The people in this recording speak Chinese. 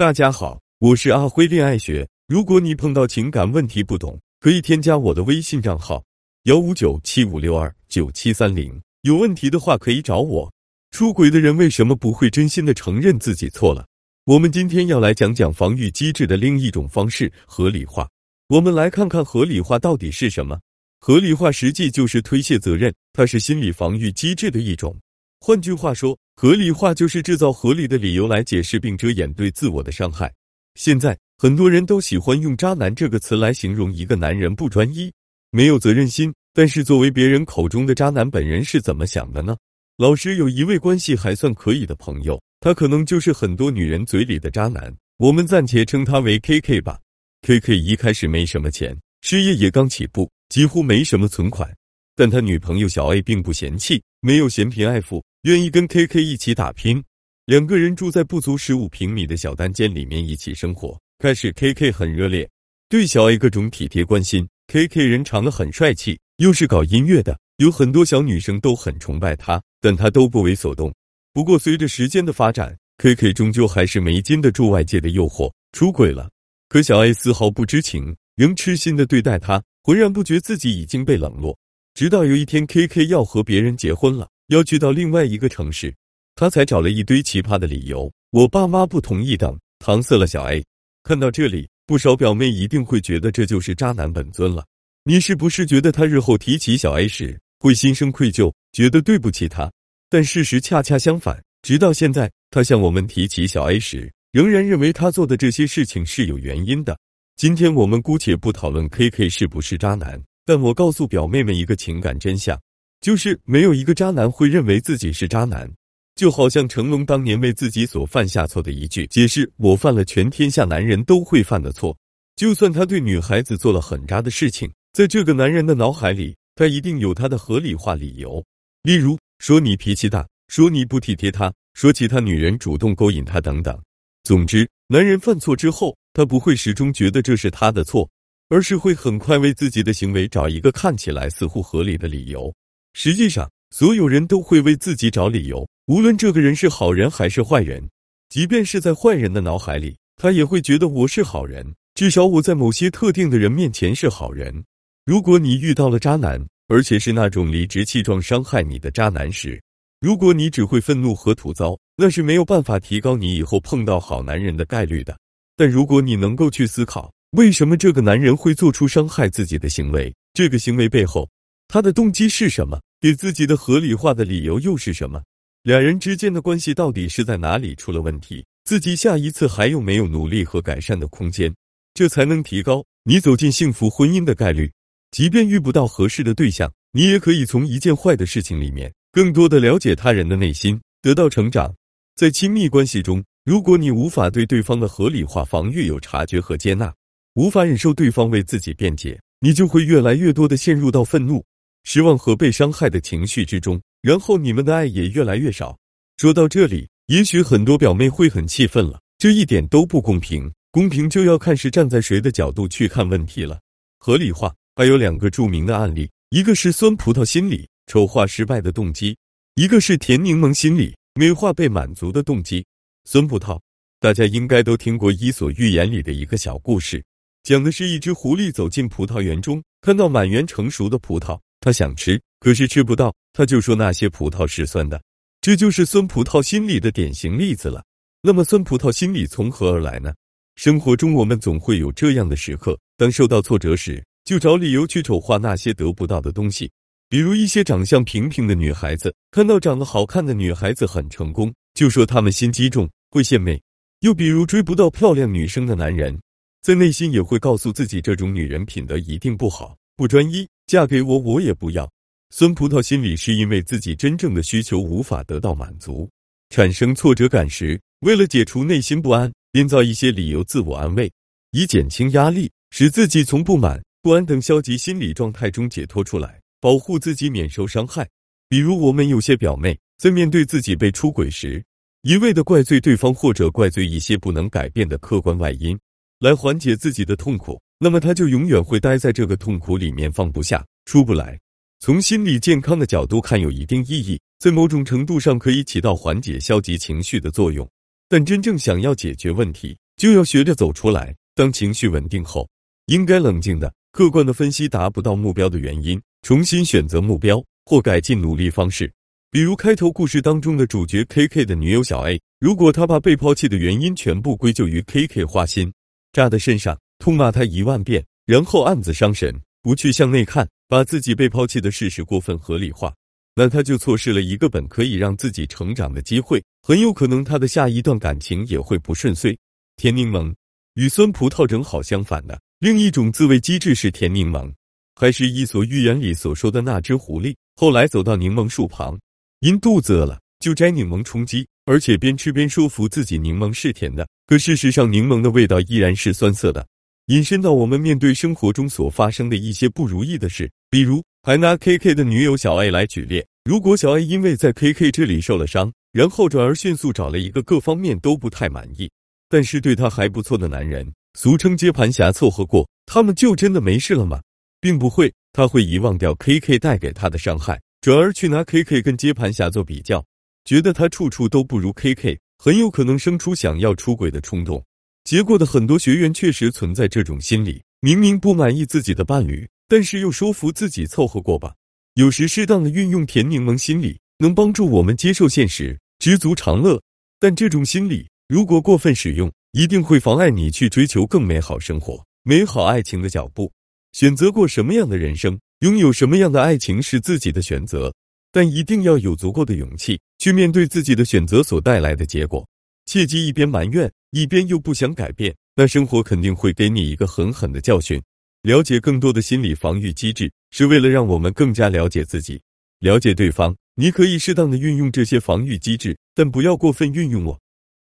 大家好，我是阿辉恋爱学。如果你碰到情感问题不懂，可以添加我的微信账号幺五九七五六二九七三零。有问题的话可以找我。出轨的人为什么不会真心的承认自己错了？我们今天要来讲讲防御机制的另一种方式——合理化。我们来看看合理化到底是什么。合理化实际就是推卸责任，它是心理防御机制的一种。换句话说，合理化就是制造合理的理由来解释并遮掩对自我的伤害。现在很多人都喜欢用“渣男”这个词来形容一个男人不专一、没有责任心。但是作为别人口中的渣男，本人是怎么想的呢？老师有一位关系还算可以的朋友，他可能就是很多女人嘴里的渣男。我们暂且称他为 K K 吧。K K 一开始没什么钱，事业也刚起步，几乎没什么存款。但他女朋友小 A 并不嫌弃，没有嫌贫爱富，愿意跟 K K 一起打拼。两个人住在不足十五平米的小单间里面一起生活。开始 K K 很热烈，对小 A 各种体贴关心。K K 人长得很帅气，又是搞音乐的，有很多小女生都很崇拜他，但他都不为所动。不过随着时间的发展，K K 终究还是没经得住外界的诱惑，出轨了。可小 A 丝毫不知情，仍痴心的对待他，浑然不觉自己已经被冷落。直到有一天，K K 要和别人结婚了，要去到另外一个城市，他才找了一堆奇葩的理由。我爸妈不同意等，搪塞了小 A。看到这里，不少表妹一定会觉得这就是渣男本尊了。你是不是觉得他日后提起小 A 时会心生愧疚，觉得对不起他？但事实恰恰相反，直到现在，他向我们提起小 A 时，仍然认为他做的这些事情是有原因的。今天我们姑且不讨论 K K 是不是渣男。但我告诉表妹们一个情感真相，就是没有一个渣男会认为自己是渣男。就好像成龙当年为自己所犯下错的一句解释：“我犯了全天下男人都会犯的错。”就算他对女孩子做了很渣的事情，在这个男人的脑海里，他一定有他的合理化理由。例如说你脾气大，说你不体贴他，说其他女人主动勾引他等等。总之，男人犯错之后，他不会始终觉得这是他的错。而是会很快为自己的行为找一个看起来似乎合理的理由。实际上，所有人都会为自己找理由，无论这个人是好人还是坏人。即便是在坏人的脑海里，他也会觉得我是好人，至少我在某些特定的人面前是好人。如果你遇到了渣男，而且是那种理直气壮伤害你的渣男时，如果你只会愤怒和吐槽，那是没有办法提高你以后碰到好男人的概率的。但如果你能够去思考，为什么这个男人会做出伤害自己的行为？这个行为背后，他的动机是什么？给自己的合理化的理由又是什么？两人之间的关系到底是在哪里出了问题？自己下一次还有没有努力和改善的空间？这才能提高你走进幸福婚姻的概率。即便遇不到合适的对象，你也可以从一件坏的事情里面，更多的了解他人的内心，得到成长。在亲密关系中，如果你无法对对方的合理化防御有察觉和接纳，无法忍受对方为自己辩解，你就会越来越多的陷入到愤怒、失望和被伤害的情绪之中，然后你们的爱也越来越少。说到这里，也许很多表妹会很气愤了，这一点都不公平。公平就要看是站在谁的角度去看问题了。合理化还有两个著名的案例，一个是酸葡萄心理，丑化失败的动机；一个是甜柠檬心理，美化被满足的动机。酸葡萄，大家应该都听过《伊索寓言》里的一个小故事。讲的是一只狐狸走进葡萄园中，看到满园成熟的葡萄，他想吃，可是吃不到，他就说那些葡萄是酸的，这就是酸葡萄心理的典型例子了。那么酸葡萄心理从何而来呢？生活中我们总会有这样的时刻，当受到挫折时，就找理由去丑化那些得不到的东西，比如一些长相平平的女孩子，看到长得好看的女孩子很成功，就说她们心机重，会献媚；又比如追不到漂亮女生的男人。在内心也会告诉自己，这种女人品德一定不好，不专一，嫁给我我也不要。孙葡萄心理是因为自己真正的需求无法得到满足，产生挫折感时，为了解除内心不安，编造一些理由自我安慰，以减轻压力，使自己从不满、不安等消极心理状态中解脱出来，保护自己免受伤害。比如，我们有些表妹在面对自己被出轨时，一味的怪罪对方，或者怪罪一些不能改变的客观外因。来缓解自己的痛苦，那么他就永远会待在这个痛苦里面放不下，出不来。从心理健康的角度看，有一定意义，在某种程度上可以起到缓解消极情绪的作用。但真正想要解决问题，就要学着走出来。当情绪稳定后，应该冷静的、客观的分析达不到目标的原因，重新选择目标或改进努力方式。比如开头故事当中的主角 K K 的女友小 A，如果他把被抛弃的原因全部归咎于 K K 花心，扎的身上，痛骂他一万遍，然后暗自伤神，不去向内看，把自己被抛弃的事实过分合理化，那他就错失了一个本可以让自己成长的机会，很有可能他的下一段感情也会不顺遂。甜柠檬与酸葡萄正好相反的另一种自卫机制是甜柠檬，还是《伊索寓言》里所说的那只狐狸，后来走到柠檬树旁。因肚子饿了，就摘柠檬充饥，而且边吃边说服自己柠檬是甜的。可事实上，柠檬的味道依然是酸涩的。引申到我们面对生活中所发生的一些不如意的事，比如，还拿 K K 的女友小 A 来举例。如果小 A 因为在 K K 这里受了伤，然后转而迅速找了一个各方面都不太满意，但是对他还不错的男人，俗称接盘侠凑合过，他们就真的没事了吗？并不会，他会遗忘掉 K K 带给他的伤害。转而去拿 K K 跟接盘侠做比较，觉得他处处都不如 K K，很有可能生出想要出轨的冲动。结果的很多学员确实存在这种心理，明明不满意自己的伴侣，但是又说服自己凑合过吧。有时适当的运用甜柠檬心理，能帮助我们接受现实，知足常乐。但这种心理如果过分使用，一定会妨碍你去追求更美好生活、美好爱情的脚步。选择过什么样的人生？拥有什么样的爱情是自己的选择，但一定要有足够的勇气去面对自己的选择所带来的结果。切忌一边埋怨，一边又不想改变，那生活肯定会给你一个狠狠的教训。了解更多的心理防御机制，是为了让我们更加了解自己，了解对方。你可以适当的运用这些防御机制，但不要过分运用哦。